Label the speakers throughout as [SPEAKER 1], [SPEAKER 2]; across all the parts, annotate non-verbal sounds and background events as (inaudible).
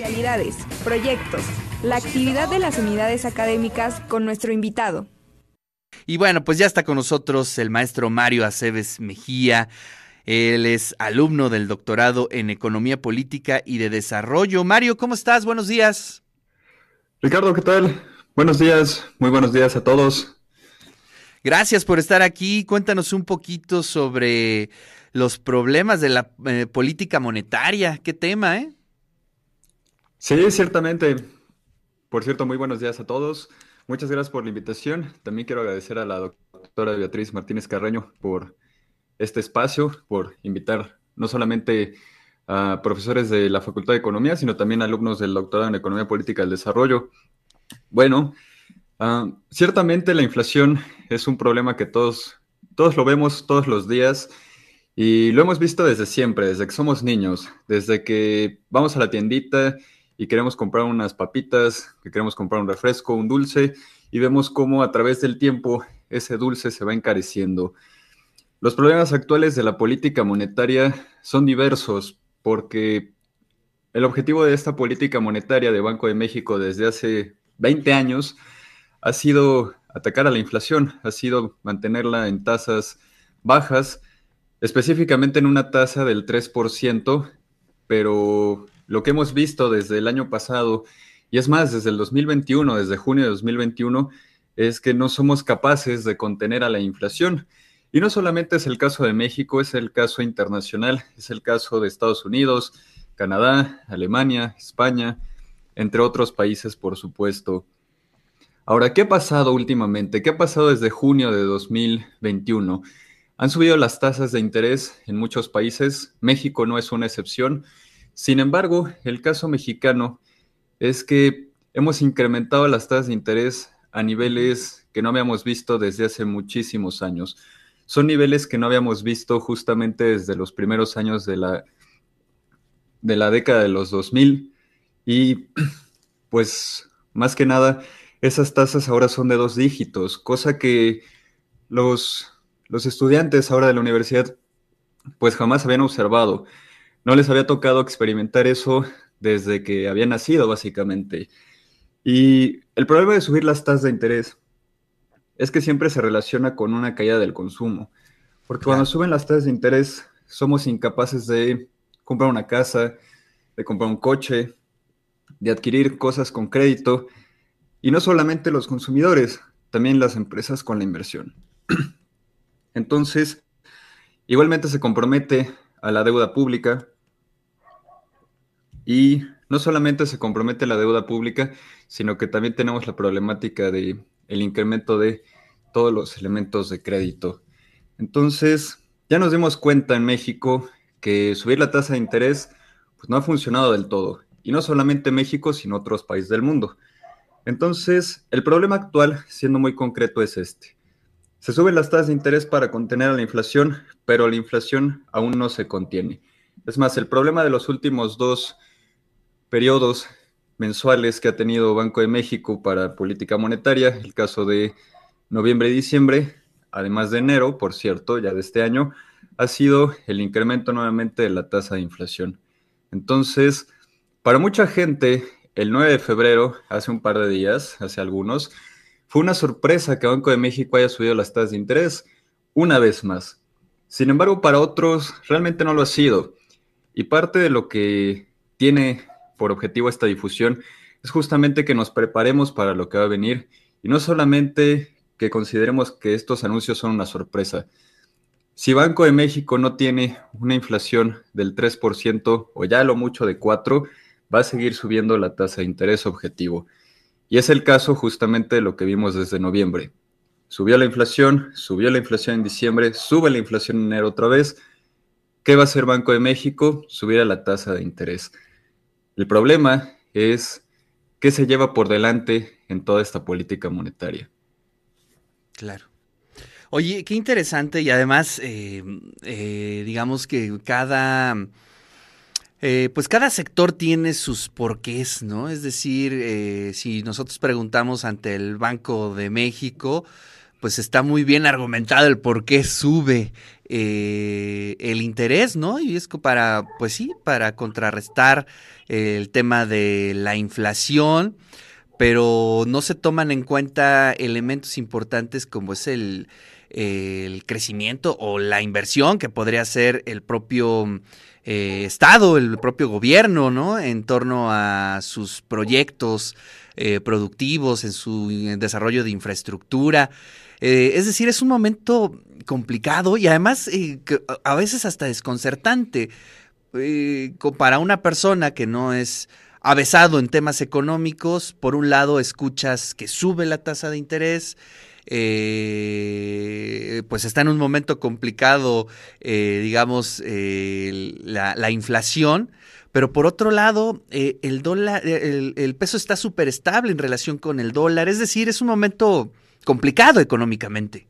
[SPEAKER 1] Realidades, proyectos, la actividad de las unidades académicas con nuestro invitado.
[SPEAKER 2] Y bueno, pues ya está con nosotros el maestro Mario Aceves Mejía. Él es alumno del doctorado en Economía Política y de Desarrollo. Mario, ¿cómo estás? Buenos días.
[SPEAKER 3] Ricardo, ¿qué tal? Buenos días, muy buenos días a todos.
[SPEAKER 2] Gracias por estar aquí. Cuéntanos un poquito sobre los problemas de la eh, política monetaria. ¿Qué tema, eh?
[SPEAKER 3] Sí, ciertamente. Por cierto, muy buenos días a todos. Muchas gracias por la invitación. También quiero agradecer a la doctora Beatriz Martínez Carreño por este espacio, por invitar no solamente a profesores de la Facultad de Economía, sino también alumnos del doctorado en Economía Política del Desarrollo. Bueno, uh, ciertamente la inflación es un problema que todos, todos lo vemos todos los días y lo hemos visto desde siempre, desde que somos niños, desde que vamos a la tiendita y queremos comprar unas papitas, que queremos comprar un refresco, un dulce, y vemos cómo a través del tiempo ese dulce se va encareciendo. Los problemas actuales de la política monetaria son diversos porque el objetivo de esta política monetaria de Banco de México desde hace 20 años ha sido atacar a la inflación, ha sido mantenerla en tasas bajas, específicamente en una tasa del 3%, pero lo que hemos visto desde el año pasado, y es más, desde el 2021, desde junio de 2021, es que no somos capaces de contener a la inflación. Y no solamente es el caso de México, es el caso internacional, es el caso de Estados Unidos, Canadá, Alemania, España, entre otros países, por supuesto. Ahora, ¿qué ha pasado últimamente? ¿Qué ha pasado desde junio de 2021? Han subido las tasas de interés en muchos países, México no es una excepción, sin embargo, el caso mexicano es que hemos incrementado las tasas de interés a niveles que no habíamos visto desde hace muchísimos años. Son niveles que no habíamos visto justamente desde los primeros años de la, de la década de los 2000 y (clears throat) pues más que nada esas tasas ahora son de dos dígitos, cosa que los, los estudiantes ahora de la universidad pues jamás habían observado no les había tocado experimentar eso desde que había nacido, básicamente. Y el problema de subir las tasas de interés es que siempre se relaciona con una caída del consumo. Porque cuando suben las tasas de interés, somos incapaces de comprar una casa, de comprar un coche, de adquirir cosas con crédito. Y no solamente los consumidores, también las empresas con la inversión. (clears throat) Entonces, igualmente se compromete a la deuda pública. Y no solamente se compromete la deuda pública, sino que también tenemos la problemática de incremento de todos los elementos de crédito. Entonces, ya nos dimos cuenta en México que subir la tasa de interés pues, no ha funcionado del todo. Y no solamente México, sino otros países del mundo. Entonces, el problema actual, siendo muy concreto, es este. Se suben las tasas de interés para contener a la inflación, pero la inflación aún no se contiene. Es más, el problema de los últimos dos periodos mensuales que ha tenido Banco de México para política monetaria, el caso de noviembre y diciembre, además de enero, por cierto, ya de este año, ha sido el incremento nuevamente de la tasa de inflación. Entonces, para mucha gente, el 9 de febrero, hace un par de días, hace algunos, fue una sorpresa que Banco de México haya subido las tasas de interés una vez más. Sin embargo, para otros realmente no lo ha sido. Y parte de lo que tiene por objetivo esta difusión es justamente que nos preparemos para lo que va a venir y no solamente que consideremos que estos anuncios son una sorpresa. Si Banco de México no tiene una inflación del 3% o ya lo mucho de 4%, va a seguir subiendo la tasa de interés objetivo. Y es el caso justamente de lo que vimos desde noviembre. Subió la inflación, subió la inflación en diciembre, sube la inflación en enero otra vez. ¿Qué va a hacer Banco de México? Subir a la tasa de interés. El problema es qué se lleva por delante en toda esta política monetaria.
[SPEAKER 2] Claro. Oye, qué interesante y además, eh, eh, digamos que cada eh, pues cada sector tiene sus porqués, ¿no? Es decir, eh, si nosotros preguntamos ante el Banco de México, pues está muy bien argumentado el por qué sube eh, el interés, ¿no? Y es para, pues sí, para contrarrestar el tema de la inflación, pero no se toman en cuenta elementos importantes como es el, el crecimiento o la inversión que podría hacer el propio eh, Estado, el propio gobierno, ¿no? En torno a sus proyectos eh, productivos, en su desarrollo de infraestructura. Eh, es decir, es un momento complicado y además a veces hasta desconcertante para una persona que no es avesado en temas económicos. Por un lado, escuchas que sube la tasa de interés eh, pues está en un momento complicado, eh, digamos, eh, la, inflación. Pero por otro lado, el el, peso está súper estable en relación con el dólar. Es decir, es un momento complicado económicamente.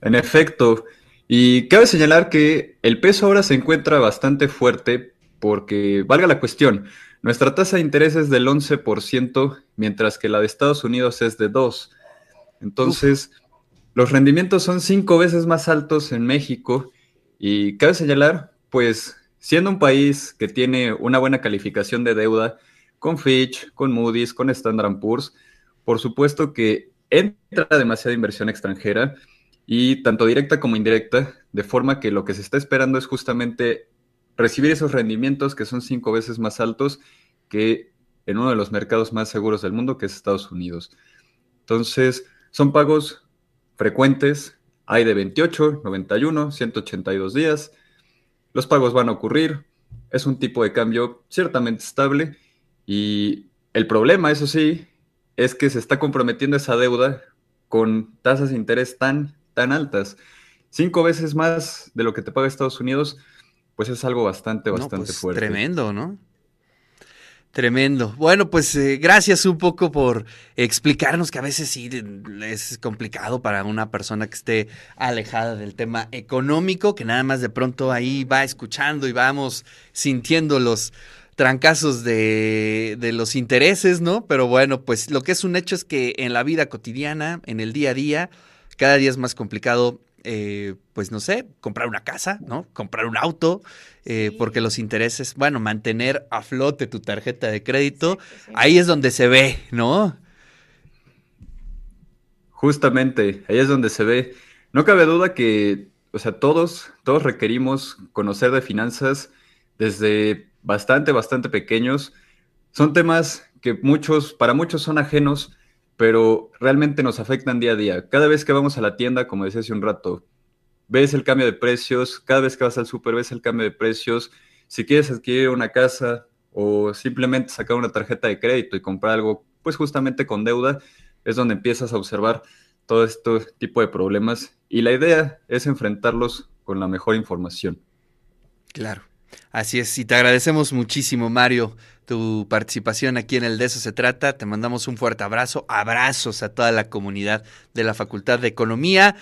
[SPEAKER 3] En efecto. Y cabe señalar que el peso ahora se encuentra bastante fuerte porque, valga la cuestión, nuestra tasa de interés es del 11%, mientras que la de Estados Unidos es de 2%. Entonces, los rendimientos son cinco veces más altos en México y cabe señalar, pues, siendo un país que tiene una buena calificación de deuda con Fitch, con Moody's, con Standard Poor's, por supuesto que entra demasiada inversión extranjera y tanto directa como indirecta, de forma que lo que se está esperando es justamente recibir esos rendimientos que son cinco veces más altos que en uno de los mercados más seguros del mundo, que es Estados Unidos. Entonces, son pagos frecuentes, hay de 28, 91, 182 días. Los pagos van a ocurrir, es un tipo de cambio ciertamente estable y el problema, eso sí, es que se está comprometiendo esa deuda con tasas de interés tan, tan altas. Cinco veces más de lo que te paga Estados Unidos, pues es algo bastante, bastante
[SPEAKER 2] pues,
[SPEAKER 3] fuerte.
[SPEAKER 2] Tremendo, ¿no? Tremendo. Bueno, pues eh, gracias un poco por explicarnos que a veces sí es complicado para una persona que esté alejada del tema económico, que nada más de pronto ahí va escuchando y vamos sintiendo los trancazos de, de los intereses, ¿no? Pero bueno, pues lo que es un hecho es que en la vida cotidiana, en el día a día, cada día es más complicado eh, pues no sé, comprar una casa, ¿no? Comprar un auto, eh, porque los intereses, bueno, mantener a flote tu tarjeta de crédito, ahí es donde se ve, ¿no?
[SPEAKER 3] Justamente, ahí es donde se ve. No cabe duda que, o sea, todos, todos requerimos conocer de finanzas desde bastante, bastante pequeños. Son temas que muchos, para muchos son ajenos, pero realmente nos afectan día a día. Cada vez que vamos a la tienda, como decía hace un rato, ves el cambio de precios, cada vez que vas al súper ves el cambio de precios. Si quieres adquirir una casa o simplemente sacar una tarjeta de crédito y comprar algo, pues justamente con deuda, es donde empiezas a observar todo este tipo de problemas y la idea es enfrentarlos con la mejor información.
[SPEAKER 2] Claro. Así es, y te agradecemos muchísimo, Mario, tu participación aquí en el De eso se trata. Te mandamos un fuerte abrazo, abrazos a toda la comunidad de la Facultad de Economía.